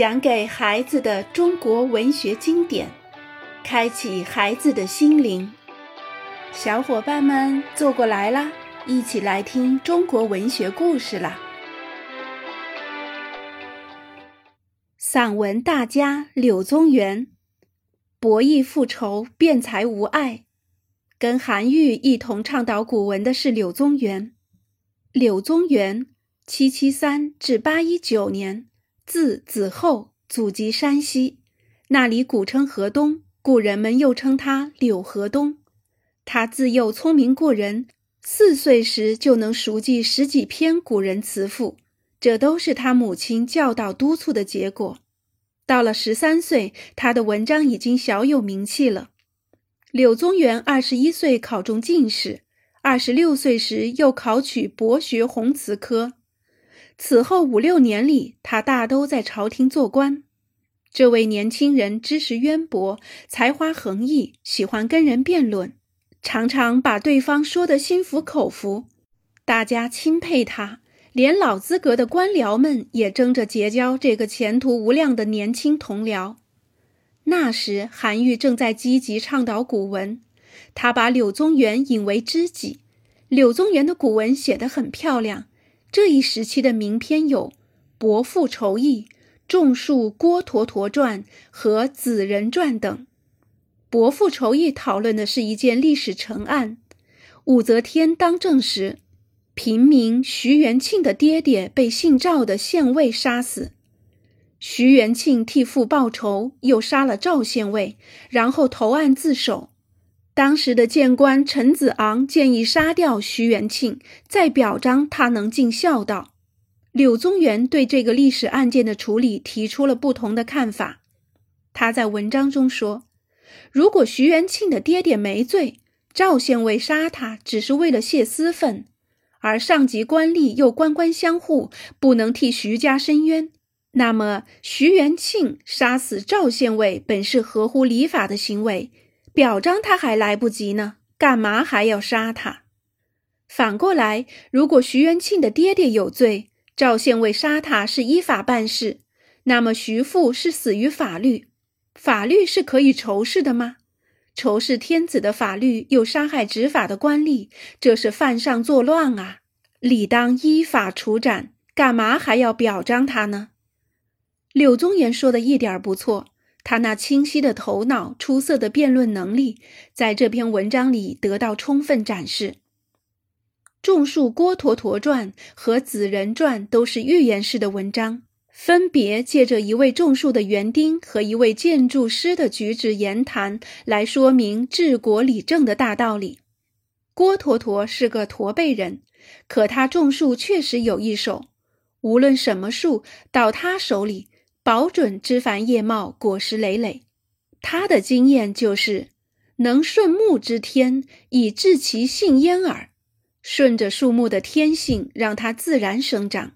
讲给孩子的中国文学经典，开启孩子的心灵。小伙伴们坐过来啦，一起来听中国文学故事啦！散文大家柳宗元，博弈复仇，辩才无碍。跟韩愈一同倡导古文的是柳宗元。柳宗元，七七三至八一九年。字子厚，祖籍山西，那里古称河东，故人们又称他柳河东。他自幼聪明过人，四岁时就能熟记十几篇古人词赋，这都是他母亲教导督促的结果。到了十三岁，他的文章已经小有名气了。柳宗元二十一岁考中进士，二十六岁时又考取博学宏词科。此后五六年里，他大都在朝廷做官。这位年轻人知识渊博，才华横溢，喜欢跟人辩论，常常把对方说得心服口服，大家钦佩他，连老资格的官僚们也争着结交这个前途无量的年轻同僚。那时，韩愈正在积极倡导古文，他把柳宗元引为知己。柳宗元的古文写得很漂亮。这一时期的名篇有《伯父仇义》《种树郭橐驼传》和《子人传》等。《伯父仇义》讨论的是一件历史陈案：武则天当政时，平民徐元庆的爹爹被姓赵的县尉杀死，徐元庆替父报仇，又杀了赵县尉，然后投案自首。当时的谏官陈子昂建议杀掉徐元庆，再表彰他能尽孝道。柳宗元对这个历史案件的处理提出了不同的看法。他在文章中说：“如果徐元庆的爹爹没罪，赵县尉杀他只是为了泄私愤，而上级官吏又官官相护，不能替徐家伸冤，那么徐元庆杀死赵县尉本是合乎礼法的行为。”表彰他还来不及呢，干嘛还要杀他？反过来，如果徐元庆的爹爹有罪，赵县尉杀他是依法办事，那么徐父是死于法律，法律是可以仇视的吗？仇视天子的法律又杀害执法的官吏，这是犯上作乱啊！理当依法处斩，干嘛还要表彰他呢？柳宗元说的一点不错。他那清晰的头脑、出色的辩论能力，在这篇文章里得到充分展示。《种树郭橐驼传》和《子人传》都是寓言式的文章，分别借着一位种树的园丁和一位建筑师的举止言谈，来说明治国理政的大道理。郭橐驼是个驼背人，可他种树确实有一手，无论什么树，到他手里。保准枝繁叶茂，果实累累。他的经验就是，能顺木之天，以治其性焉耳。顺着树木的天性，让它自然生长。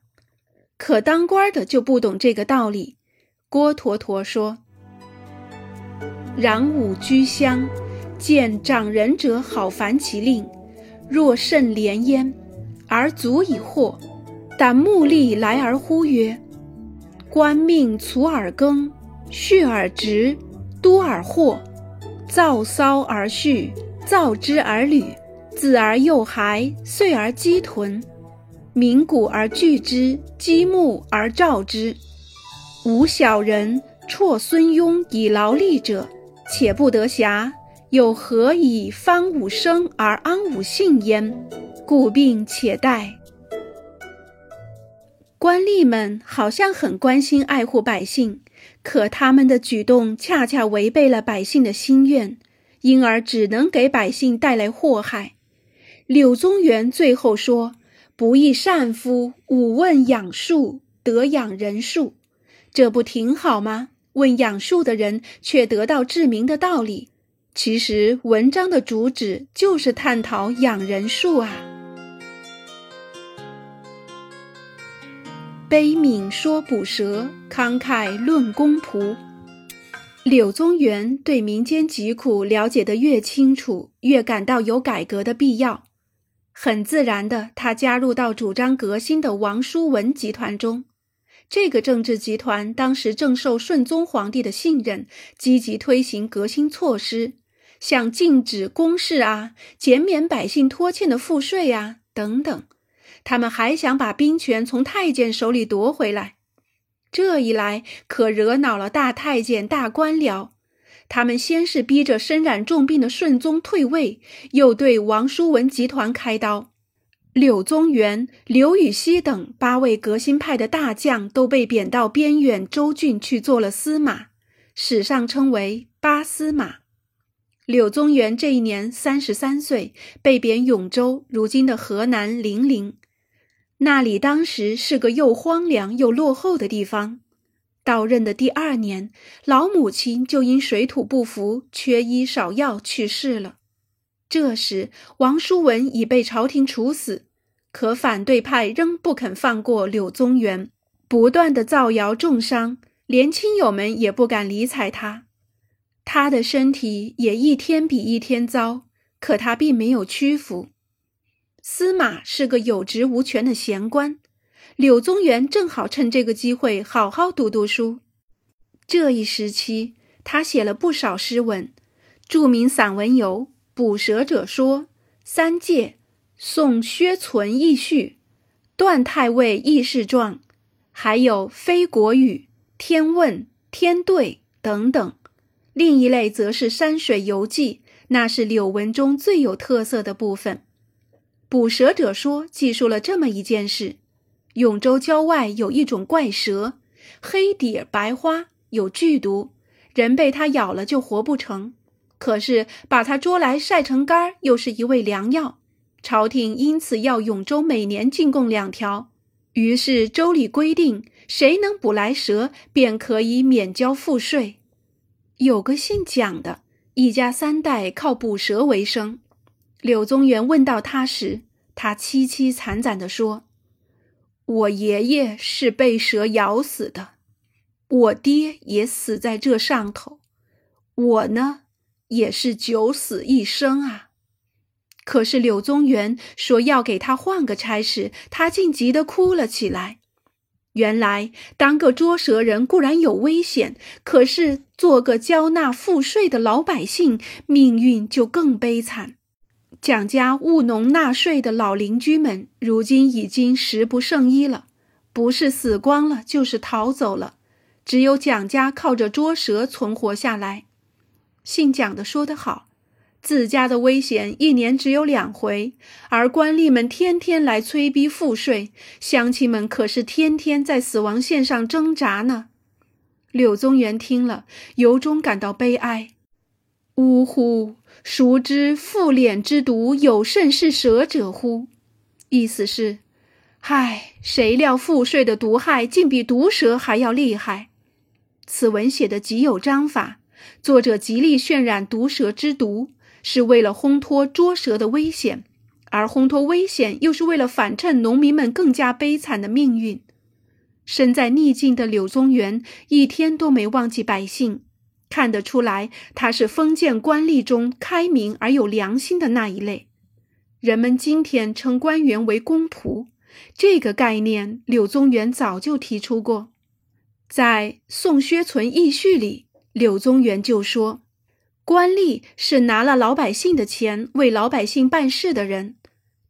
可当官的就不懂这个道理。郭橐驼说：“攘吾居乡，见长人者，好烦其令，若甚怜焉，而足以惑。但目力来而呼曰。”官命卒而耕，畜而植，多而获，造骚而畜，造之而履，子而幼孩，岁而积屯，鸣鼓而聚之，积木而照之。吾小人辍孙庸以劳力者，且不得暇，又何以方吾生而安吾幸焉？故病且待。官吏们好像很关心爱护百姓，可他们的举动恰恰违背了百姓的心愿，因而只能给百姓带来祸害。柳宗元最后说：“不亦善夫，吾问养树，得养人树。”这不挺好吗？问养树的人却得到治民的道理。其实文章的主旨就是探讨养人术啊。悲悯说捕蛇，慷慨论公仆。柳宗元对民间疾苦了解得越清楚，越感到有改革的必要。很自然的，他加入到主张革新的王叔文集团中。这个政治集团当时正受顺宗皇帝的信任，积极推行革新措施，像禁止公事啊、减免百姓拖欠的赋税啊等等。他们还想把兵权从太监手里夺回来。这一来，可惹恼了大太监、大官僚。他们先是逼着身染重病的顺宗退位，又对王叔文集团开刀。柳宗元、刘禹锡等八位革新派的大将都被贬到边远州郡去做了司马，史上称为“八司马”。柳宗元这一年三十三岁，被贬永州（如今的河南零陵）。那里当时是个又荒凉又落后的地方。到任的第二年，老母亲就因水土不服、缺医少药去世了。这时，王叔文已被朝廷处死，可反对派仍不肯放过柳宗元，不断的造谣重伤，连亲友们也不敢理睬他。他的身体也一天比一天糟，可他并没有屈服。司马是个有职无权的闲官，柳宗元正好趁这个机会好好读读书。这一时期，他写了不少诗文，著名散文有《捕蛇者说》《三戒》《宋薛存义序》《段太尉议事状》，还有《非国语》《天问》《天对》等等。另一类则是山水游记，那是柳文中最有特色的部分。捕蛇者说，记述了这么一件事：永州郊外有一种怪蛇，黑底白花，有剧毒，人被它咬了就活不成。可是把它捉来晒成干，又是一味良药。朝廷因此要永州每年进贡两条。于是州里规定，谁能捕来蛇，便可以免交赋税。有个姓蒋的，一家三代靠捕蛇为生。柳宗元问到他时，他凄凄惨惨地说：“我爷爷是被蛇咬死的，我爹也死在这上头，我呢也是九死一生啊。”可是柳宗元说要给他换个差事，他竟急得哭了起来。原来当个捉蛇人固然有危险，可是做个交纳赋税的老百姓，命运就更悲惨。蒋家务农纳税的老邻居们，如今已经食不胜衣了，不是死光了，就是逃走了。只有蒋家靠着捉蛇存活下来。姓蒋的说得好，自家的危险一年只有两回，而官吏们天天来催逼赋税，乡亲们可是天天在死亡线上挣扎呢。柳宗元听了，由衷感到悲哀。呜呼！孰知复敛之毒有甚是蛇者乎？意思是，唉，谁料赋税的毒害竟比毒蛇还要厉害。此文写的极有章法，作者极力渲染毒蛇之毒，是为了烘托捉蛇的危险，而烘托危险又是为了反衬农民们更加悲惨的命运。身在逆境的柳宗元一天都没忘记百姓。看得出来，他是封建官吏中开明而有良心的那一类。人们今天称官员为公仆，这个概念柳宗元早就提出过。在《宋薛存义序》里，柳宗元就说：“官吏是拿了老百姓的钱为老百姓办事的人，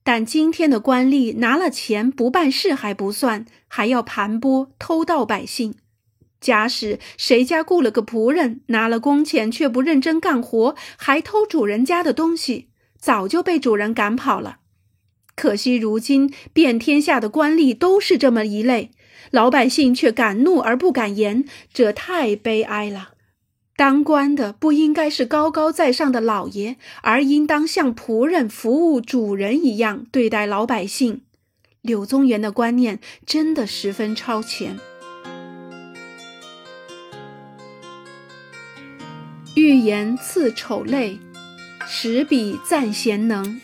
但今天的官吏拿了钱不办事还不算，还要盘剥偷盗百姓。”假使谁家雇了个仆人，拿了工钱却不认真干活，还偷主人家的东西，早就被主人赶跑了。可惜如今遍天下的官吏都是这么一类，老百姓却敢怒而不敢言，这太悲哀了。当官的不应该是高高在上的老爷，而应当像仆人服务主人一样对待老百姓。柳宗元的观念真的十分超前。寓言刺丑类，十笔赞贤能。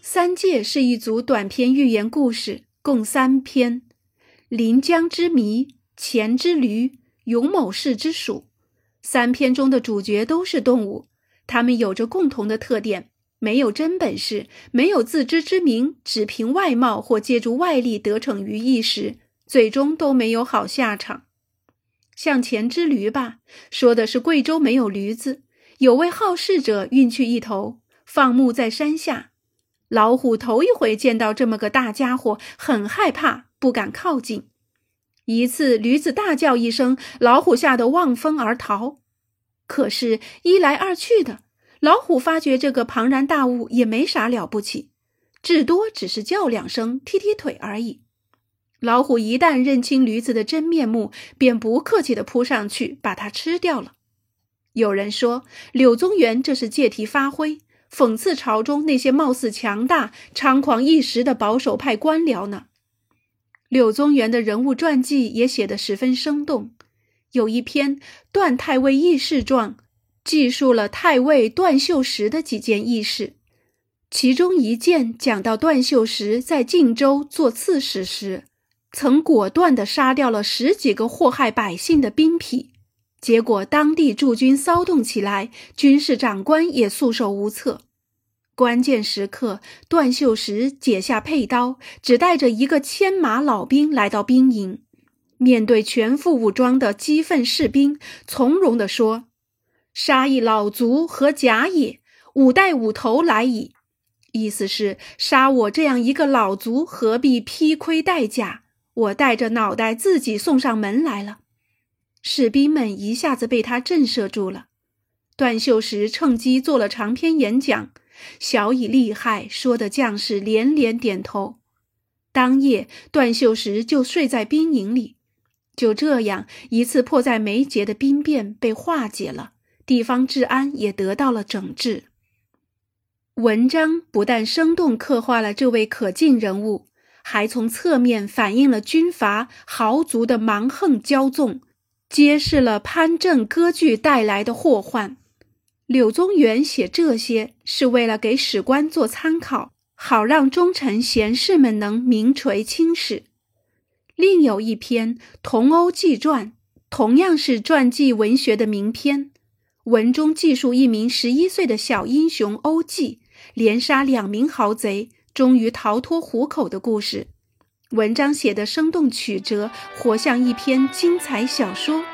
三戒是一组短篇寓言故事，共三篇：临江之谜、钱之驴、勇某氏之鼠。三篇中的主角都是动物，它们有着共同的特点：没有真本事，没有自知之明，只凭外貌或借助外力得逞于一时，最终都没有好下场。向前之驴吧，说的是贵州没有驴子，有位好事者运去一头，放牧在山下。老虎头一回见到这么个大家伙，很害怕，不敢靠近。一次，驴子大叫一声，老虎吓得望风而逃。可是，一来二去的，老虎发觉这个庞然大物也没啥了不起，至多只是叫两声，踢踢腿而已。老虎一旦认清驴子的真面目，便不客气地扑上去，把它吃掉了。有人说，柳宗元这是借题发挥，讽刺朝中那些貌似强大、猖狂一时的保守派官僚呢。柳宗元的人物传记也写得十分生动，有一篇《段太尉轶事传》，记述了太尉段秀实的几件轶事，其中一件讲到段秀实在晋州做刺史时。曾果断地杀掉了十几个祸害百姓的兵痞，结果当地驻军骚动起来，军事长官也束手无策。关键时刻，段秀实解下佩刀，只带着一个牵马老兵来到兵营，面对全副武装的激愤士兵，从容地说：“杀一老卒何甲也？五代五头来矣。”意思是杀我这样一个老卒，何必披盔戴甲？我带着脑袋自己送上门来了，士兵们一下子被他震慑住了。段秀实趁机做了长篇演讲，小以厉害，说的将士连连点头。当夜，段秀实就睡在兵营里。就这样，一次迫在眉睫的兵变被化解了，地方治安也得到了整治。文章不但生动刻画了这位可敬人物。还从侧面反映了军阀豪族的蛮横骄纵，揭示了藩镇割据带来的祸患。柳宗元写这些是为了给史官做参考，好让忠臣贤士们能名垂青史。另有一篇《童欧记传》，同样是传记文学的名篇，文中记述一名十一岁的小英雄欧记连杀两名豪贼。终于逃脱虎口的故事，文章写得生动曲折，活像一篇精彩小说。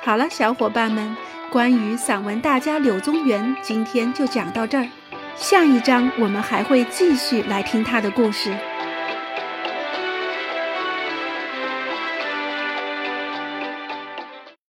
好了，小伙伴们，关于散文大家柳宗元，今天就讲到这儿。下一章我们还会继续来听他的故事。